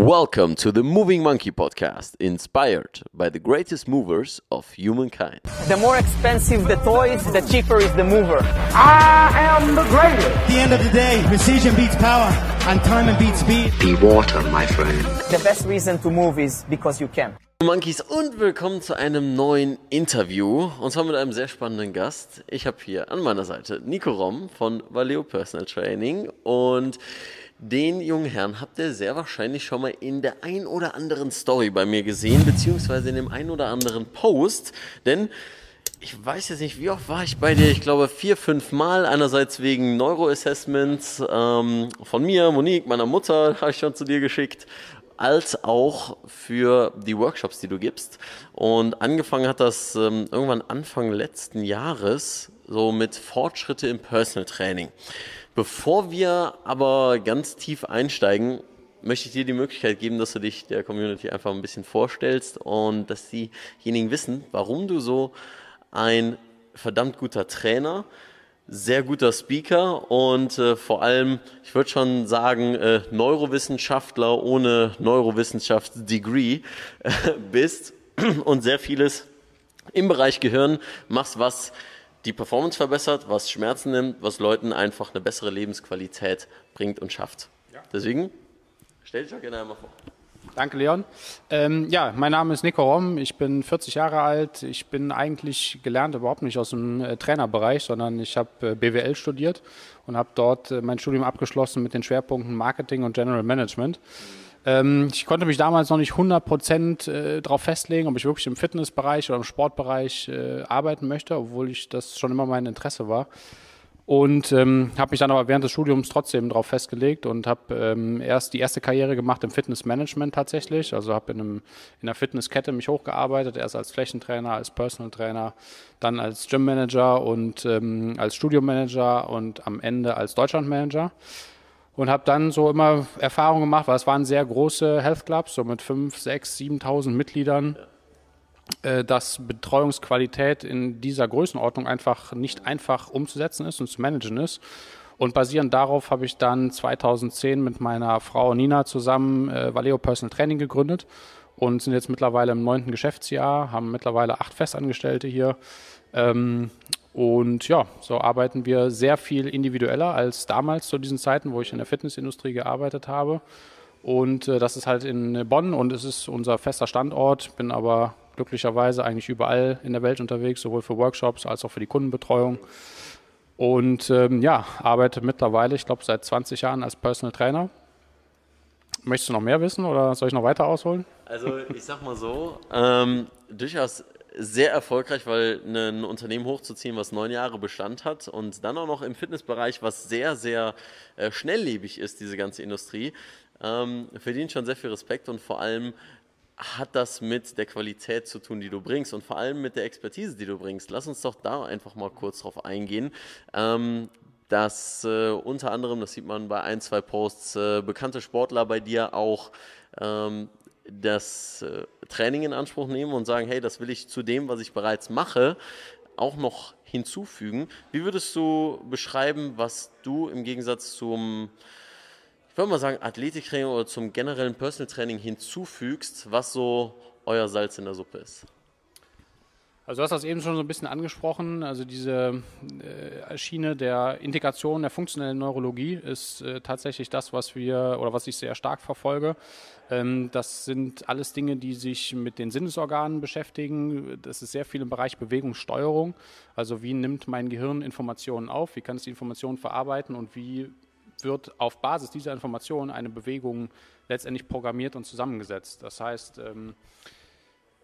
Welcome to the Moving Monkey podcast, inspired by the greatest movers of humankind. The more expensive the toys, the cheaper is the mover. I am the greatest. At the end of the day, precision beats power and time beats speed. Be water, my friend. The best reason to move is because you can. Monkeys und willkommen zu einem neuen Interview und zwar mit einem sehr spannenden Gast. Ich habe hier an meiner Seite Nico Rom von Valeo Personal Training und den jungen Herrn habt ihr sehr wahrscheinlich schon mal in der ein oder anderen Story bei mir gesehen, beziehungsweise in dem ein oder anderen Post, denn ich weiß jetzt nicht, wie oft war ich bei dir? Ich glaube vier, fünf Mal. Einerseits wegen Neuroassessments ähm, von mir, Monique, meiner Mutter, habe ich schon zu dir geschickt als auch für die Workshops, die du gibst. Und angefangen hat das ähm, irgendwann Anfang letzten Jahres so mit Fortschritte im Personal Training. Bevor wir aber ganz tief einsteigen, möchte ich dir die Möglichkeit geben, dass du dich der Community einfach ein bisschen vorstellst und dass diejenigen wissen, warum du so ein verdammt guter Trainer, sehr guter Speaker und äh, vor allem, ich würde schon sagen, äh, Neurowissenschaftler ohne Neurowissenschaftsdegree äh, bist und sehr vieles im Bereich Gehirn machst, was die Performance verbessert, was Schmerzen nimmt, was Leuten einfach eine bessere Lebensqualität bringt und schafft. Ja. Deswegen, stell dich doch gerne einmal vor. Danke, Leon. Ähm, ja, mein Name ist Nico Rom. Ich bin 40 Jahre alt. Ich bin eigentlich gelernt überhaupt nicht aus dem äh, Trainerbereich, sondern ich habe äh, BWL studiert und habe dort äh, mein Studium abgeschlossen mit den Schwerpunkten Marketing und General Management. Ähm, ich konnte mich damals noch nicht 100 Prozent äh, darauf festlegen, ob ich wirklich im Fitnessbereich oder im Sportbereich äh, arbeiten möchte, obwohl ich das schon immer mein Interesse war. Und ähm, habe mich dann aber während des Studiums trotzdem darauf festgelegt und habe ähm, erst die erste Karriere gemacht im Fitnessmanagement tatsächlich. Also habe in, in einer Fitnesskette mich hochgearbeitet, erst als Flächentrainer, als Personal Trainer, dann als Gymmanager und ähm, als Studiomanager und am Ende als Deutschlandmanager und habe dann so immer Erfahrungen gemacht, weil es waren sehr große Health Clubs, so mit 5, 6, 7.000 Mitgliedern, äh, dass Betreuungsqualität in dieser Größenordnung einfach nicht einfach umzusetzen ist und zu managen ist. Und basierend darauf habe ich dann 2010 mit meiner Frau Nina zusammen äh, Valeo Personal Training gegründet und sind jetzt mittlerweile im neunten Geschäftsjahr, haben mittlerweile acht Festangestellte hier. Ähm, und ja, so arbeiten wir sehr viel individueller als damals zu diesen Zeiten, wo ich in der Fitnessindustrie gearbeitet habe. Und äh, das ist halt in Bonn und es ist unser fester Standort. Bin aber glücklicherweise eigentlich überall in der Welt unterwegs, sowohl für Workshops als auch für die Kundenbetreuung. Und ähm, ja, arbeite mittlerweile, ich glaube, seit 20 Jahren als Personal Trainer. Möchtest du noch mehr wissen oder soll ich noch weiter ausholen? Also ich sag mal so, ähm, durchaus sehr erfolgreich, weil ein Unternehmen hochzuziehen, was neun Jahre Bestand hat und dann auch noch im Fitnessbereich, was sehr, sehr äh, schnelllebig ist, diese ganze Industrie, ähm, verdient schon sehr viel Respekt und vor allem hat das mit der Qualität zu tun, die du bringst und vor allem mit der Expertise, die du bringst. Lass uns doch da einfach mal kurz drauf eingehen. Ähm, dass äh, unter anderem, das sieht man bei ein, zwei Posts, äh, bekannte Sportler bei dir auch ähm, das äh, Training in Anspruch nehmen und sagen, hey, das will ich zu dem, was ich bereits mache, auch noch hinzufügen. Wie würdest du beschreiben, was du im Gegensatz zum, ich würde mal sagen, Athletiktraining oder zum generellen Personal Training hinzufügst, was so euer Salz in der Suppe ist? Also du hast das eben schon so ein bisschen angesprochen. Also diese äh, Schiene der Integration der funktionellen Neurologie ist äh, tatsächlich das, was wir oder was ich sehr stark verfolge. Ähm, das sind alles Dinge, die sich mit den Sinnesorganen beschäftigen. Das ist sehr viel im Bereich Bewegungssteuerung. Also wie nimmt mein Gehirn Informationen auf? Wie kann es die Informationen verarbeiten und wie wird auf Basis dieser Informationen eine Bewegung letztendlich programmiert und zusammengesetzt? Das heißt, ähm,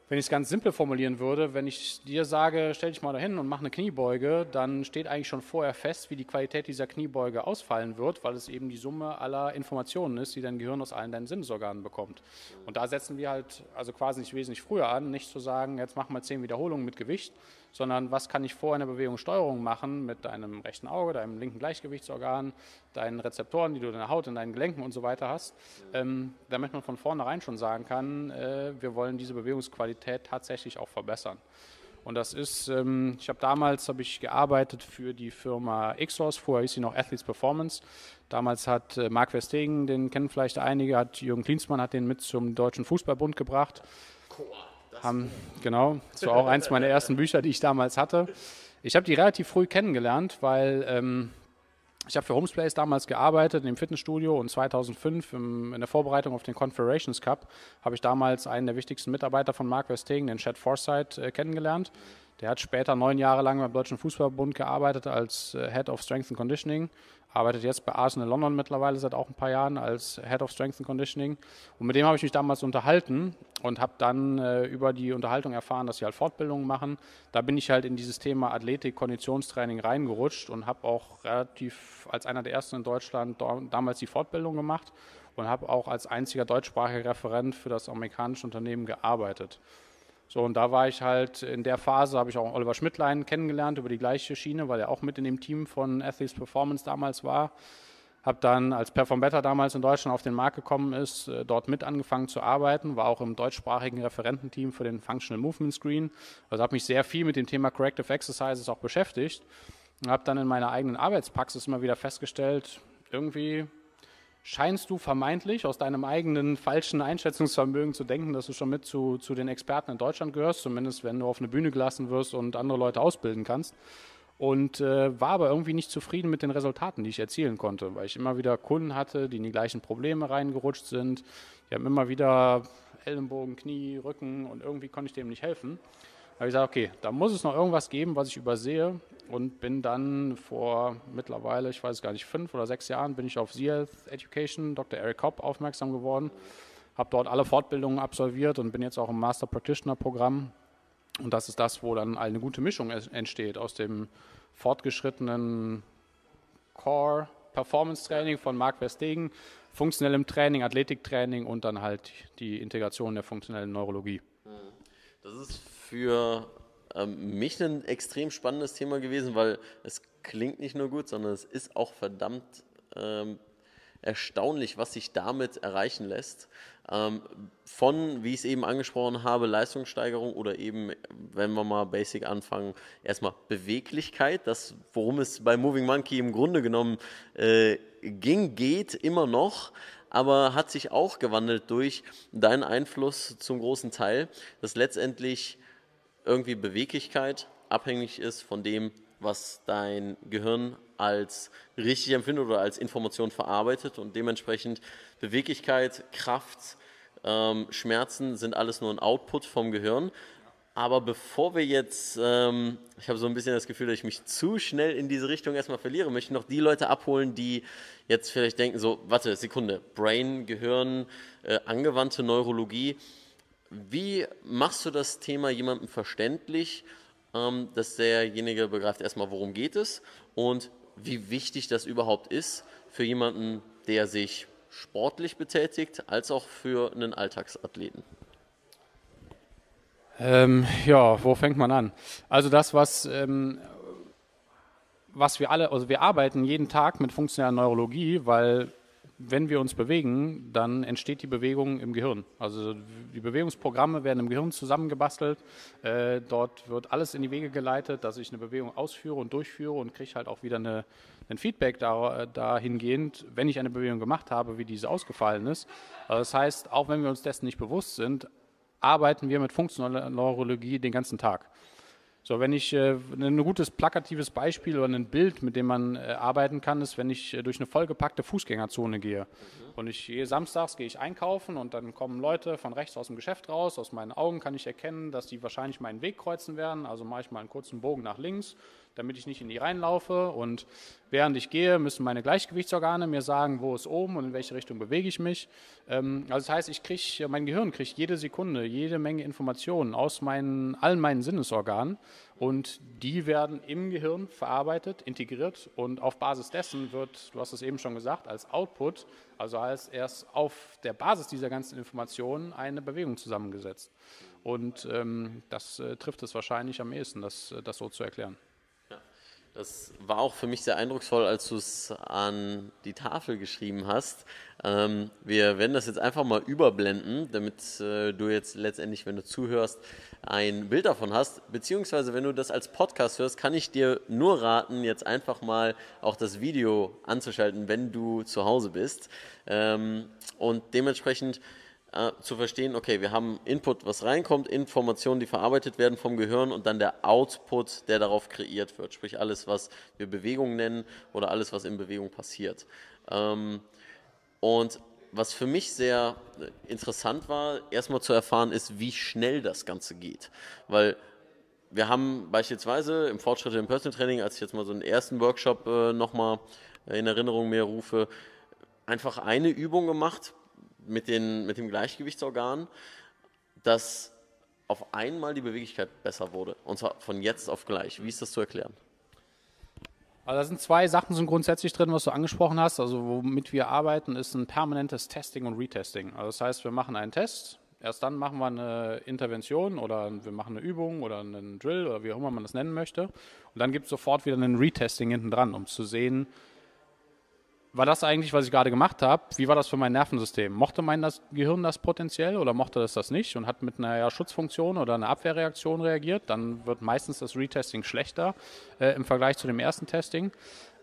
wenn ich es ganz simpel formulieren würde, wenn ich dir sage, stell dich mal dahin und mach eine Kniebeuge, dann steht eigentlich schon vorher fest, wie die Qualität dieser Kniebeuge ausfallen wird, weil es eben die Summe aller Informationen ist, die dein Gehirn aus allen deinen Sinnesorganen bekommt. Und da setzen wir halt also quasi nicht wesentlich früher an, nicht zu sagen, jetzt mach mal zehn Wiederholungen mit Gewicht, sondern was kann ich vor einer Bewegungssteuerung machen mit deinem rechten Auge, deinem linken Gleichgewichtsorgan, deinen Rezeptoren, die du in der Haut, in deinen Gelenken und so weiter hast, ähm, damit man von vornherein schon sagen kann, äh, wir wollen diese Bewegungsqualität tatsächlich auch verbessern. Und das ist, ähm, ich habe damals habe ich gearbeitet für die Firma Exos, vorher hieß sie noch Athletes Performance. Damals hat äh, Marc Verstegen, den kennen vielleicht einige, hat Jürgen Klinsmann hat den mit zum Deutschen Fußballbund gebracht. Haben, genau, das war auch eins meiner ersten Bücher, die ich damals hatte. Ich habe die relativ früh kennengelernt, weil ähm, ich habe für Homesplace damals gearbeitet im Fitnessstudio und 2005 im, in der Vorbereitung auf den Confederations Cup habe ich damals einen der wichtigsten Mitarbeiter von Mark Westegen, den Chad Forsyth, äh, kennengelernt. Der hat später neun Jahre lang beim Deutschen Fußballbund gearbeitet als äh, Head of Strength and Conditioning arbeitet jetzt bei Arsenal London mittlerweile seit auch ein paar Jahren als Head of Strength and Conditioning. Und mit dem habe ich mich damals unterhalten und habe dann äh, über die Unterhaltung erfahren, dass sie halt Fortbildungen machen. Da bin ich halt in dieses Thema Athletik, Konditionstraining reingerutscht und habe auch relativ als einer der ersten in Deutschland damals die Fortbildung gemacht und habe auch als einziger deutschsprachiger Referent für das amerikanische Unternehmen gearbeitet. So, und da war ich halt in der Phase, habe ich auch Oliver Schmidtlein kennengelernt über die gleiche Schiene, weil er auch mit in dem Team von Athletes Performance damals war. Habe dann, als Perform Better damals in Deutschland auf den Markt gekommen ist, äh, dort mit angefangen zu arbeiten, war auch im deutschsprachigen Referententeam für den Functional Movement Screen. Also habe mich sehr viel mit dem Thema Corrective Exercises auch beschäftigt und habe dann in meiner eigenen Arbeitspraxis immer wieder festgestellt, irgendwie scheinst du vermeintlich aus deinem eigenen falschen Einschätzungsvermögen zu denken, dass du schon mit zu, zu den Experten in Deutschland gehörst, zumindest wenn du auf eine Bühne gelassen wirst und andere Leute ausbilden kannst. Und äh, war aber irgendwie nicht zufrieden mit den Resultaten, die ich erzielen konnte, weil ich immer wieder Kunden hatte, die in die gleichen Probleme reingerutscht sind. Die haben immer wieder Ellenbogen, Knie, Rücken und irgendwie konnte ich dem nicht helfen. Habe ich gesagt, okay, da muss es noch irgendwas geben, was ich übersehe und bin dann vor mittlerweile, ich weiß gar nicht, fünf oder sechs Jahren, bin ich auf Health Education, Dr. Eric Kopp aufmerksam geworden, habe dort alle Fortbildungen absolviert und bin jetzt auch im Master Practitioner Programm. Und das ist das, wo dann eine gute Mischung entsteht aus dem fortgeschrittenen Core Performance Training von Marc Verstegen, funktionellem Training, Athletiktraining und dann halt die Integration der funktionellen Neurologie. Das ist für ähm, mich ein extrem spannendes Thema gewesen, weil es klingt nicht nur gut, sondern es ist auch verdammt ähm, erstaunlich, was sich damit erreichen lässt. Ähm, von, wie ich es eben angesprochen habe, Leistungssteigerung oder eben, wenn wir mal basic anfangen, erstmal Beweglichkeit, das, worum es bei Moving Monkey im Grunde genommen äh, ging, geht immer noch aber hat sich auch gewandelt durch deinen Einfluss zum großen Teil, dass letztendlich irgendwie Beweglichkeit abhängig ist von dem, was dein Gehirn als richtig empfindet oder als Information verarbeitet und dementsprechend Beweglichkeit, Kraft, ähm, Schmerzen sind alles nur ein Output vom Gehirn. Aber bevor wir jetzt, ähm, ich habe so ein bisschen das Gefühl, dass ich mich zu schnell in diese Richtung erstmal verliere, möchte ich noch die Leute abholen, die jetzt vielleicht denken, so, warte, Sekunde, Brain, Gehirn, äh, angewandte Neurologie, wie machst du das Thema jemandem verständlich, ähm, dass derjenige begreift erstmal, worum geht es und wie wichtig das überhaupt ist für jemanden, der sich sportlich betätigt, als auch für einen Alltagsathleten? Ähm, ja, wo fängt man an? Also das, was, ähm, was wir alle, also wir arbeiten jeden Tag mit funktioneller Neurologie, weil wenn wir uns bewegen, dann entsteht die Bewegung im Gehirn. Also die Bewegungsprogramme werden im Gehirn zusammengebastelt. Äh, dort wird alles in die Wege geleitet, dass ich eine Bewegung ausführe und durchführe und kriege halt auch wieder eine, ein Feedback da, dahingehend, wenn ich eine Bewegung gemacht habe, wie diese ausgefallen ist. Also das heißt, auch wenn wir uns dessen nicht bewusst sind, arbeiten wir mit funktioneller Neurologie den ganzen Tag. So, wenn ich äh, ein gutes plakatives Beispiel oder ein Bild, mit dem man äh, arbeiten kann, ist, wenn ich äh, durch eine vollgepackte Fußgängerzone gehe. Mhm. Und ich gehe samstags gehe ich einkaufen und dann kommen Leute von rechts aus dem Geschäft raus. Aus meinen Augen kann ich erkennen, dass die wahrscheinlich meinen Weg kreuzen werden. Also mache ich mal einen kurzen Bogen nach links damit ich nicht in die reinlaufe. Und während ich gehe, müssen meine Gleichgewichtsorgane mir sagen, wo ist oben und in welche Richtung bewege ich mich. Ähm, also das heißt, ich kriege, mein Gehirn kriegt jede Sekunde jede Menge Informationen aus meinen, allen meinen Sinnesorganen und die werden im Gehirn verarbeitet, integriert und auf Basis dessen wird, du hast es eben schon gesagt, als Output, also als erst auf der Basis dieser ganzen Informationen eine Bewegung zusammengesetzt. Und ähm, das äh, trifft es wahrscheinlich am ehesten, das, das so zu erklären. Das war auch für mich sehr eindrucksvoll, als du es an die Tafel geschrieben hast. Ähm, wir werden das jetzt einfach mal überblenden, damit äh, du jetzt letztendlich, wenn du zuhörst, ein Bild davon hast. Beziehungsweise, wenn du das als Podcast hörst, kann ich dir nur raten, jetzt einfach mal auch das Video anzuschalten, wenn du zu Hause bist. Ähm, und dementsprechend äh, zu verstehen, okay, wir haben Input, was reinkommt, Informationen, die verarbeitet werden vom Gehirn und dann der Output, der darauf kreiert wird, sprich alles, was wir Bewegung nennen oder alles, was in Bewegung passiert. Ähm, und was für mich sehr interessant war, erstmal zu erfahren, ist, wie schnell das Ganze geht. Weil wir haben beispielsweise im Fortschritt im Personal Training, als ich jetzt mal so einen ersten Workshop äh, nochmal in Erinnerung mehr rufe, einfach eine Übung gemacht, mit, den, mit dem Gleichgewichtsorgan, dass auf einmal die Beweglichkeit besser wurde. Und zwar von jetzt auf gleich. Wie ist das zu erklären? Also da sind zwei Sachen sind grundsätzlich drin, was du angesprochen hast. Also womit wir arbeiten, ist ein permanentes Testing und Retesting. Also das heißt, wir machen einen Test, erst dann machen wir eine Intervention oder wir machen eine Übung oder einen Drill oder wie auch immer man das nennen möchte. Und dann gibt es sofort wieder ein Retesting hinten dran, um zu sehen, war das eigentlich, was ich gerade gemacht habe, wie war das für mein Nervensystem? Mochte mein das Gehirn das potenziell oder mochte das das nicht und hat mit einer ja, Schutzfunktion oder einer Abwehrreaktion reagiert? Dann wird meistens das Retesting schlechter äh, im Vergleich zu dem ersten Testing.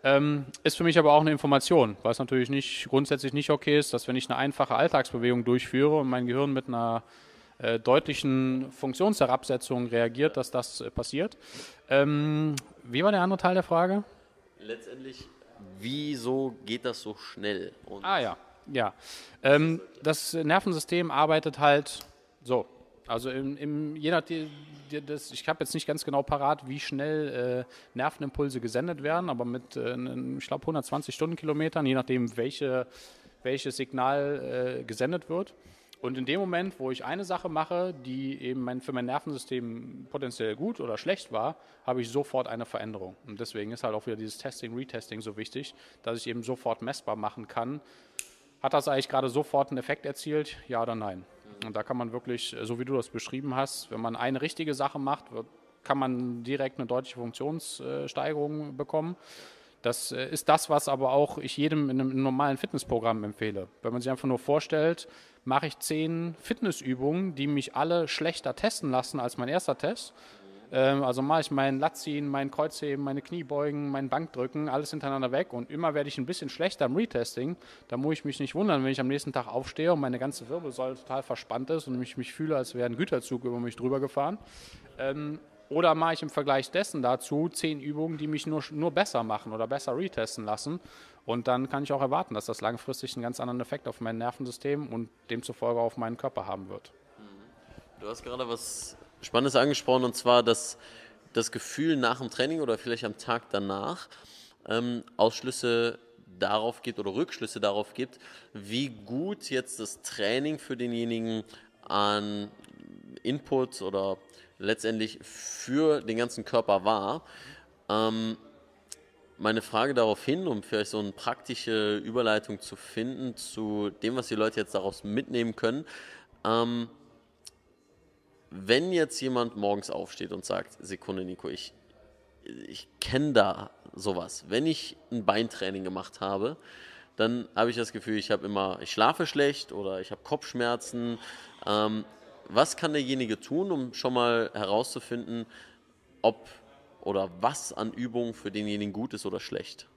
Ähm, ist für mich aber auch eine Information, weil es natürlich nicht grundsätzlich nicht okay ist, dass wenn ich eine einfache Alltagsbewegung durchführe und mein Gehirn mit einer äh, deutlichen Funktionsherabsetzung reagiert, dass das äh, passiert. Ähm, wie war der andere Teil der Frage? Letztendlich wieso geht das so schnell? Und ah ja, ja. Ähm, das Nervensystem arbeitet halt so. Also im, im, je nachdem, das, ich habe jetzt nicht ganz genau parat, wie schnell äh, Nervenimpulse gesendet werden, aber mit, äh, ich glaube, 120 Stundenkilometern, je nachdem, welche, welches Signal äh, gesendet wird. Und in dem Moment, wo ich eine Sache mache, die eben mein, für mein Nervensystem potenziell gut oder schlecht war, habe ich sofort eine Veränderung. Und deswegen ist halt auch wieder dieses Testing, Retesting so wichtig, dass ich eben sofort messbar machen kann. Hat das eigentlich gerade sofort einen Effekt erzielt? Ja oder nein? Und da kann man wirklich, so wie du das beschrieben hast, wenn man eine richtige Sache macht, kann man direkt eine deutliche Funktionssteigerung bekommen. Das äh, ist das, was aber auch ich jedem in einem normalen Fitnessprogramm empfehle. Wenn man sich einfach nur vorstellt, mache ich zehn Fitnessübungen, die mich alle schlechter testen lassen als mein erster Test. Ähm, also mache ich meinen Latziehen, mein Kreuzheben, meine Kniebeugen, mein Bankdrücken, alles hintereinander weg und immer werde ich ein bisschen schlechter im Retesting. Da muss ich mich nicht wundern, wenn ich am nächsten Tag aufstehe und meine ganze Wirbelsäule total verspannt ist und ich mich fühle, als wäre ein Güterzug über mich drüber gefahren. Ähm, oder mache ich im Vergleich dessen dazu zehn Übungen, die mich nur, nur besser machen oder besser retesten lassen. Und dann kann ich auch erwarten, dass das langfristig einen ganz anderen Effekt auf mein Nervensystem und demzufolge auf meinen Körper haben wird. Du hast gerade was Spannendes angesprochen und zwar dass das Gefühl nach dem Training oder vielleicht am Tag danach ähm, Ausschlüsse darauf gibt oder Rückschlüsse darauf gibt, wie gut jetzt das Training für denjenigen an Input oder letztendlich für den ganzen Körper war. Ähm, meine Frage darauf hin, um vielleicht so eine praktische Überleitung zu finden zu dem, was die Leute jetzt daraus mitnehmen können. Ähm, wenn jetzt jemand morgens aufsteht und sagt, Sekunde Nico, ich, ich kenne da sowas. Wenn ich ein Beintraining gemacht habe, dann habe ich das Gefühl, ich habe immer, ich schlafe schlecht oder ich habe Kopfschmerzen. Ähm, was kann derjenige tun, um schon mal herauszufinden, ob oder was an Übungen für denjenigen gut ist oder schlecht?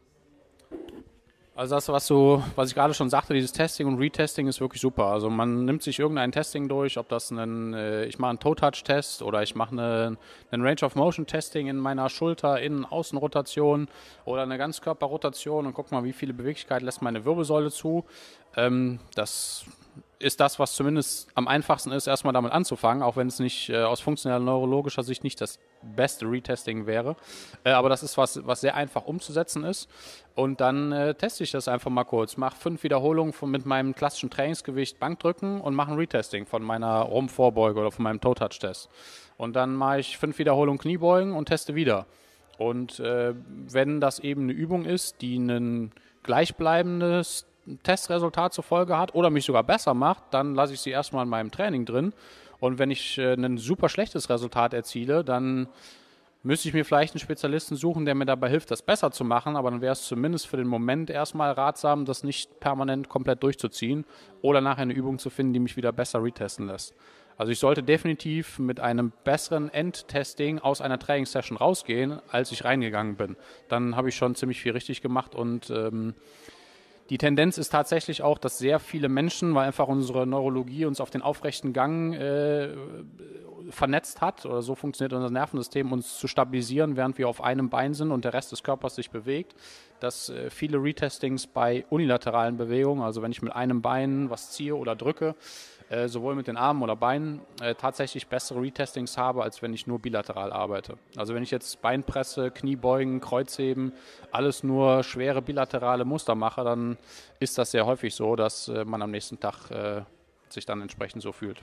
Also das, was du, was ich gerade schon sagte, dieses Testing und Retesting ist wirklich super. Also man nimmt sich irgendein Testing durch, ob das ein, äh, ich mache einen Toe-Touch-Test oder ich mache eine, einen Range-of-Motion-Testing in meiner Schulter, Innen-Außen-Rotation oder eine Ganzkörperrotation und guck mal, wie viele Beweglichkeit lässt meine Wirbelsäule zu. Ähm, das ist das, was zumindest am einfachsten ist, erstmal damit anzufangen, auch wenn es nicht äh, aus funktioneller neurologischer Sicht nicht das beste Retesting wäre. Äh, aber das ist was, was sehr einfach umzusetzen ist. Und dann äh, teste ich das einfach mal kurz. Mache fünf Wiederholungen von, mit meinem klassischen Trainingsgewicht Bankdrücken und mache ein Retesting von meiner Rumpfvorbeuge oder von meinem Toe-Touch-Test. Und dann mache ich fünf Wiederholungen Kniebeugen und teste wieder. Und äh, wenn das eben eine Übung ist, die ein gleichbleibendes Testresultat zur Folge hat oder mich sogar besser macht, dann lasse ich sie erstmal in meinem Training drin. Und wenn ich äh, ein super schlechtes Resultat erziele, dann müsste ich mir vielleicht einen Spezialisten suchen, der mir dabei hilft, das besser zu machen, aber dann wäre es zumindest für den Moment erstmal ratsam, das nicht permanent komplett durchzuziehen oder nachher eine Übung zu finden, die mich wieder besser retesten lässt. Also ich sollte definitiv mit einem besseren Endtesting aus einer Trainingssession rausgehen, als ich reingegangen bin. Dann habe ich schon ziemlich viel richtig gemacht und ähm, die Tendenz ist tatsächlich auch, dass sehr viele Menschen, weil einfach unsere Neurologie uns auf den aufrechten Gang äh, vernetzt hat oder so funktioniert unser Nervensystem, uns zu stabilisieren, während wir auf einem Bein sind und der Rest des Körpers sich bewegt, dass äh, viele Retestings bei unilateralen Bewegungen, also wenn ich mit einem Bein was ziehe oder drücke, äh, sowohl mit den Armen oder Beinen äh, tatsächlich bessere Retestings habe, als wenn ich nur bilateral arbeite. Also wenn ich jetzt Beinpresse, Kniebeugen, Kreuzheben, alles nur schwere bilaterale Muster mache, dann ist das sehr häufig so, dass äh, man am nächsten Tag äh, sich dann entsprechend so fühlt.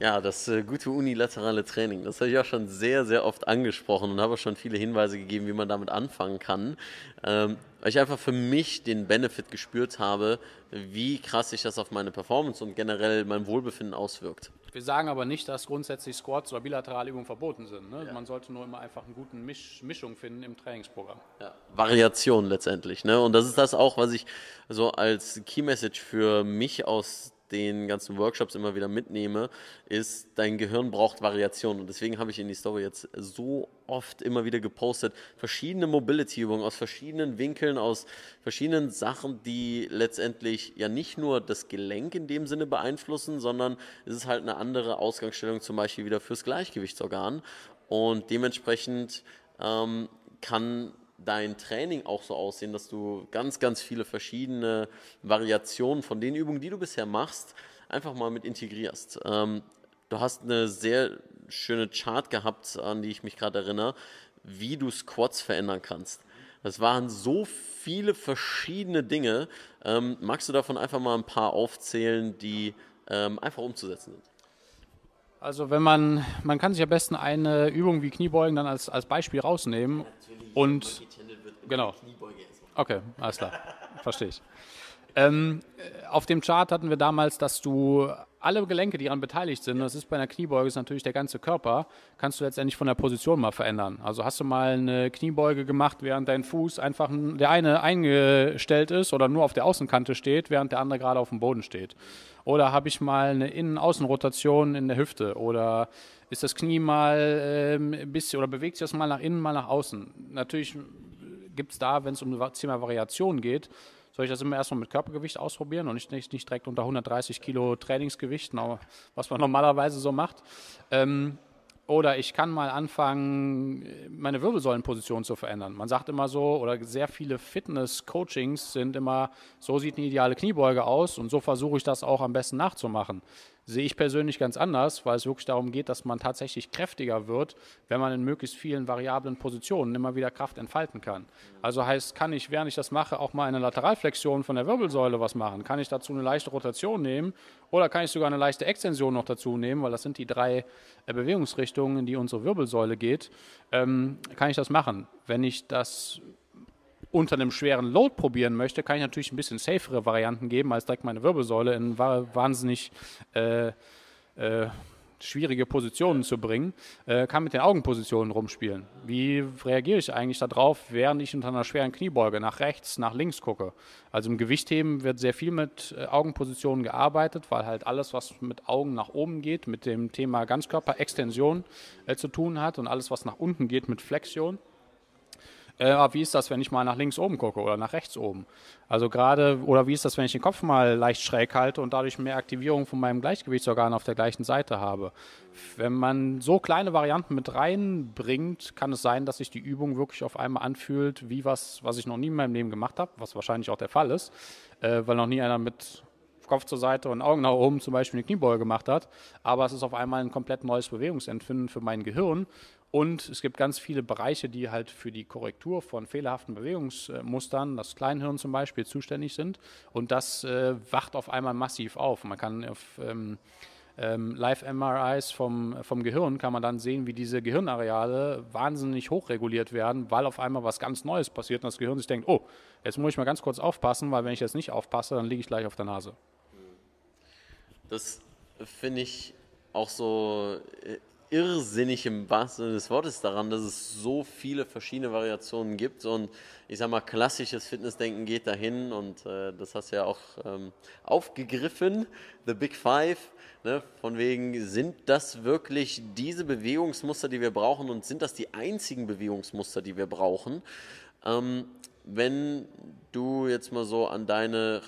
Ja, das äh, gute unilaterale Training, das habe ich auch schon sehr, sehr oft angesprochen und habe auch schon viele Hinweise gegeben, wie man damit anfangen kann. Ähm, weil ich einfach für mich den Benefit gespürt habe, wie krass sich das auf meine Performance und generell mein Wohlbefinden auswirkt. Wir sagen aber nicht, dass grundsätzlich Squats oder bilaterale Übungen verboten sind. Ne? Ja. Man sollte nur immer einfach eine gute Misch Mischung finden im Trainingsprogramm. Ja. Variation letztendlich. Ne? Und das ist das auch, was ich so als Key Message für mich aus den ganzen Workshops immer wieder mitnehme, ist, dein Gehirn braucht Variation. Und deswegen habe ich in die Story jetzt so oft immer wieder gepostet, verschiedene Mobility-Übungen aus verschiedenen Winkeln, aus verschiedenen Sachen, die letztendlich ja nicht nur das Gelenk in dem Sinne beeinflussen, sondern es ist halt eine andere Ausgangsstellung zum Beispiel wieder fürs Gleichgewichtsorgan. Und dementsprechend ähm, kann dein Training auch so aussehen, dass du ganz, ganz viele verschiedene Variationen von den Übungen, die du bisher machst, einfach mal mit integrierst. Ähm, du hast eine sehr schöne Chart gehabt, an die ich mich gerade erinnere, wie du Squats verändern kannst. Das waren so viele verschiedene Dinge. Ähm, magst du davon einfach mal ein paar aufzählen, die ähm, einfach umzusetzen sind? Also wenn man, man kann sich am besten eine Übung wie Kniebeugen dann als, als Beispiel rausnehmen und genau. Okay, alles klar, verstehe ich. Ähm, auf dem Chart hatten wir damals, dass du alle Gelenke, die daran beteiligt sind, das ist bei einer Kniebeuge ist natürlich der ganze Körper, kannst du letztendlich von der Position mal verändern. Also hast du mal eine Kniebeuge gemacht, während dein Fuß einfach der eine eingestellt ist oder nur auf der Außenkante steht, während der andere gerade auf dem Boden steht. Oder habe ich mal eine Innen-Außen-Rotation in der Hüfte oder ist das Knie mal ähm, ein bisschen oder bewegt sich das mal nach innen, mal nach außen. Natürlich gibt es da, wenn es um das Thema Variation geht, soll ich das immer erstmal mit Körpergewicht ausprobieren und nicht, nicht, direkt unter 130 Kilo Trainingsgewicht, was man normalerweise so macht. Ähm, oder ich kann mal anfangen, meine Wirbelsäulenposition zu verändern. Man sagt immer so, oder sehr viele Fitness-Coachings sind immer, so sieht eine ideale Kniebeuge aus und so versuche ich das auch am besten nachzumachen sehe ich persönlich ganz anders, weil es wirklich darum geht, dass man tatsächlich kräftiger wird, wenn man in möglichst vielen variablen Positionen immer wieder Kraft entfalten kann. Also heißt, kann ich, während ich das mache, auch mal eine Lateralflexion von der Wirbelsäule was machen? Kann ich dazu eine leichte Rotation nehmen oder kann ich sogar eine leichte Extension noch dazu nehmen, weil das sind die drei äh, Bewegungsrichtungen, in die unsere Wirbelsäule geht. Ähm, kann ich das machen? Wenn ich das unter einem schweren Load probieren möchte, kann ich natürlich ein bisschen safere Varianten geben, als direkt meine Wirbelsäule in wahnsinnig äh, äh, schwierige Positionen zu bringen, äh, kann mit den Augenpositionen rumspielen. Wie reagiere ich eigentlich darauf, während ich unter einer schweren Kniebeuge nach rechts, nach links gucke? Also im Gewichtheben wird sehr viel mit äh, Augenpositionen gearbeitet, weil halt alles, was mit Augen nach oben geht, mit dem Thema Ganzkörperextension äh, zu tun hat und alles, was nach unten geht, mit Flexion. Äh, wie ist das, wenn ich mal nach links oben gucke oder nach rechts oben? Also gerade, oder wie ist das, wenn ich den Kopf mal leicht schräg halte und dadurch mehr Aktivierung von meinem Gleichgewichtsorgan auf der gleichen Seite habe? Wenn man so kleine Varianten mit reinbringt, kann es sein, dass sich die Übung wirklich auf einmal anfühlt, wie was, was ich noch nie in meinem Leben gemacht habe, was wahrscheinlich auch der Fall ist, äh, weil noch nie einer mit Kopf zur Seite und Augen nach oben zum Beispiel eine Kniebeuge gemacht hat. Aber es ist auf einmal ein komplett neues Bewegungsempfinden für mein Gehirn und es gibt ganz viele Bereiche, die halt für die Korrektur von fehlerhaften Bewegungsmustern, das Kleinhirn zum Beispiel, zuständig sind. Und das äh, wacht auf einmal massiv auf. Man kann auf ähm, ähm, Live-MRIs vom, vom Gehirn kann man dann sehen, wie diese Gehirnareale wahnsinnig hochreguliert werden, weil auf einmal was ganz Neues passiert und das Gehirn sich denkt, oh, jetzt muss ich mal ganz kurz aufpassen, weil wenn ich jetzt nicht aufpasse, dann liege ich gleich auf der Nase. Das finde ich auch so äh, irrsinnig im wahrsten Sinne des Wortes daran, dass es so viele verschiedene Variationen gibt und ich sag mal, klassisches Fitnessdenken geht dahin und äh, das hast du ja auch ähm, aufgegriffen, The Big Five, ne, von wegen, sind das wirklich diese Bewegungsmuster, die wir brauchen und sind das die einzigen Bewegungsmuster, die wir brauchen? Ähm, wenn du jetzt mal so an deine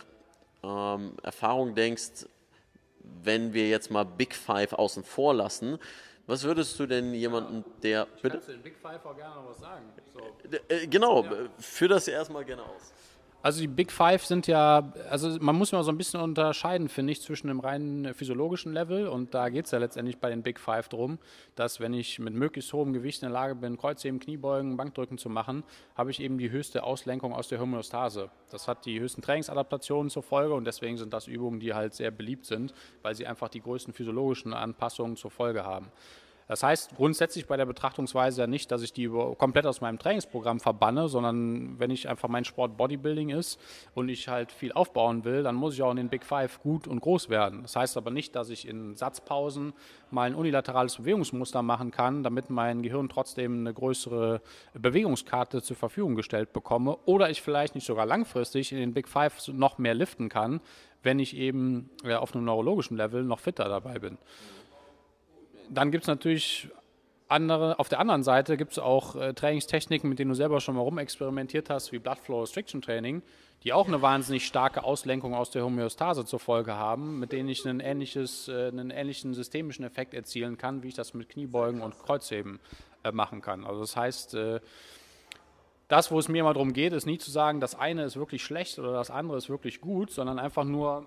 ähm, Erfahrung denkst, wenn wir jetzt mal Big Five außen vor lassen, was würdest du denn jemanden, der. Ich bitte? den Big Five auch gerne noch was sagen. So. Äh, genau, ja. führ das erstmal gerne aus. Also die Big Five sind ja, also man muss mal so ein bisschen unterscheiden, finde ich, zwischen dem reinen physiologischen Level und da geht es ja letztendlich bei den Big Five drum, dass wenn ich mit möglichst hohem Gewicht in der Lage bin, Kreuzheben, Kniebeugen, Bankdrücken zu machen, habe ich eben die höchste Auslenkung aus der Homöostase. Das hat die höchsten Trainingsadaptationen zur Folge und deswegen sind das Übungen, die halt sehr beliebt sind, weil sie einfach die größten physiologischen Anpassungen zur Folge haben. Das heißt grundsätzlich bei der Betrachtungsweise ja nicht, dass ich die komplett aus meinem Trainingsprogramm verbanne, sondern wenn ich einfach mein Sport Bodybuilding ist und ich halt viel aufbauen will, dann muss ich auch in den Big Five gut und groß werden. Das heißt aber nicht, dass ich in Satzpausen mal ein unilaterales Bewegungsmuster machen kann, damit mein Gehirn trotzdem eine größere Bewegungskarte zur Verfügung gestellt bekomme oder ich vielleicht nicht sogar langfristig in den Big Five noch mehr liften kann, wenn ich eben auf einem neurologischen Level noch fitter dabei bin dann gibt es natürlich andere, auf der anderen Seite gibt es auch äh, Trainingstechniken, mit denen du selber schon mal rumexperimentiert hast, wie Blood Flow Restriction Training, die auch eine wahnsinnig starke Auslenkung aus der Homöostase zur Folge haben, mit denen ich ein ähnliches, äh, einen ähnlichen systemischen Effekt erzielen kann, wie ich das mit Kniebeugen und Kreuzheben äh, machen kann. Also das heißt, äh, das, wo es mir immer darum geht, ist nie zu sagen, das eine ist wirklich schlecht oder das andere ist wirklich gut, sondern einfach nur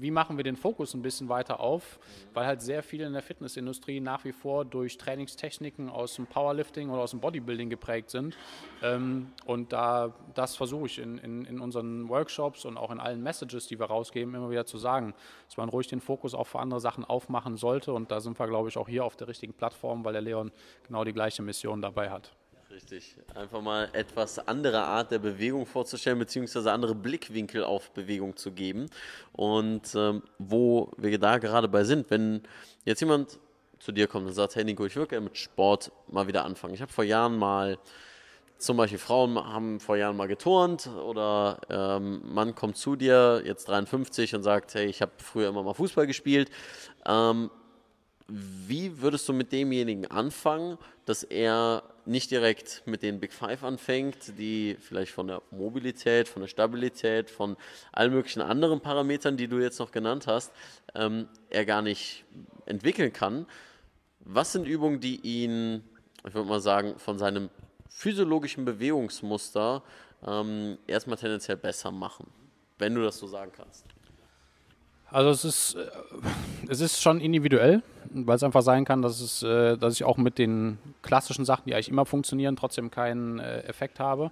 wie machen wir den Fokus ein bisschen weiter auf, weil halt sehr viele in der Fitnessindustrie nach wie vor durch Trainingstechniken aus dem Powerlifting oder aus dem Bodybuilding geprägt sind. Ähm, und da das versuche ich in, in, in unseren Workshops und auch in allen Messages, die wir rausgeben, immer wieder zu sagen, dass man ruhig den Fokus auch für andere Sachen aufmachen sollte. Und da sind wir, glaube ich, auch hier auf der richtigen Plattform, weil der Leon genau die gleiche Mission dabei hat. Richtig. Einfach mal etwas andere Art der Bewegung vorzustellen, beziehungsweise andere Blickwinkel auf Bewegung zu geben. Und ähm, wo wir da gerade bei sind, wenn jetzt jemand zu dir kommt und sagt, hey Nico, ich würde gerne mit Sport mal wieder anfangen. Ich habe vor Jahren mal, zum Beispiel Frauen haben vor Jahren mal geturnt oder ähm, Mann kommt zu dir, jetzt 53 und sagt, hey, ich habe früher immer mal Fußball gespielt. Ähm, wie würdest du mit demjenigen anfangen, dass er nicht direkt mit den Big Five anfängt, die vielleicht von der Mobilität, von der Stabilität, von allen möglichen anderen Parametern, die du jetzt noch genannt hast, ähm, er gar nicht entwickeln kann? Was sind Übungen, die ihn, ich würde mal sagen, von seinem physiologischen Bewegungsmuster ähm, erstmal tendenziell besser machen, wenn du das so sagen kannst? Also es ist, äh, es ist schon individuell, weil es einfach sein kann, dass, es, äh, dass ich auch mit den klassischen Sachen, die eigentlich immer funktionieren, trotzdem keinen äh, Effekt habe.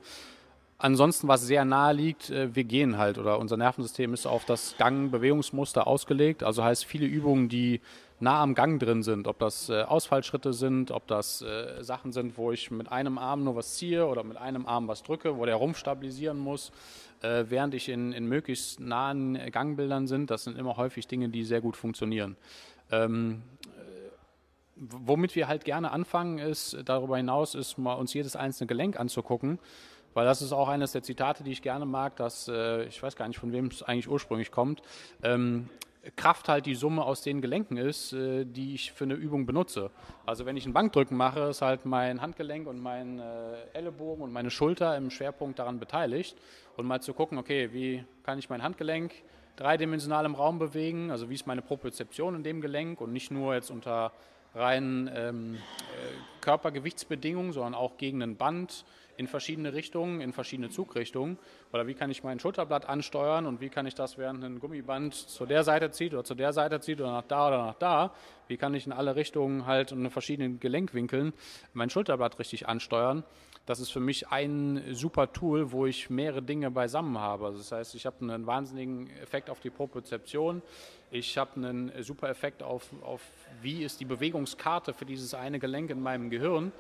Ansonsten, was sehr nahe liegt, wir gehen halt oder unser Nervensystem ist auf das Gang-Bewegungsmuster ausgelegt. Also heißt viele Übungen, die nah am Gang drin sind, ob das Ausfallschritte sind, ob das Sachen sind, wo ich mit einem Arm nur was ziehe oder mit einem Arm was drücke, wo der Rumpf stabilisieren muss äh, während ich in, in möglichst nahen Gangbildern sind. Das sind immer häufig Dinge, die sehr gut funktionieren. Ähm, äh, womit wir halt gerne anfangen, ist darüber hinaus, ist mal uns jedes einzelne Gelenk anzugucken. Weil das ist auch eines der Zitate, die ich gerne mag, dass, äh, ich weiß gar nicht, von wem es eigentlich ursprünglich kommt, ähm, Kraft halt die Summe aus den Gelenken ist, äh, die ich für eine Übung benutze. Also wenn ich ein Bankdrücken mache, ist halt mein Handgelenk und mein äh, Ellenbogen und meine Schulter im Schwerpunkt daran beteiligt. Und mal zu gucken, okay, wie kann ich mein Handgelenk dreidimensional im Raum bewegen, also wie ist meine Propriozeption in dem Gelenk und nicht nur jetzt unter reinen ähm, äh, Körpergewichtsbedingungen, sondern auch gegen ein Band, in verschiedene Richtungen, in verschiedene Zugrichtungen. Oder wie kann ich mein Schulterblatt ansteuern und wie kann ich das, während ein Gummiband zu der Seite zieht oder zu der Seite zieht oder nach da oder nach da, wie kann ich in alle Richtungen halt und in verschiedenen Gelenkwinkeln mein Schulterblatt richtig ansteuern. Das ist für mich ein super Tool, wo ich mehrere Dinge beisammen habe. Also das heißt, ich habe einen wahnsinnigen Effekt auf die Propriozeption. Ich habe einen super Effekt auf, auf, wie ist die Bewegungskarte für dieses eine Gelenk in meinem Gehirn.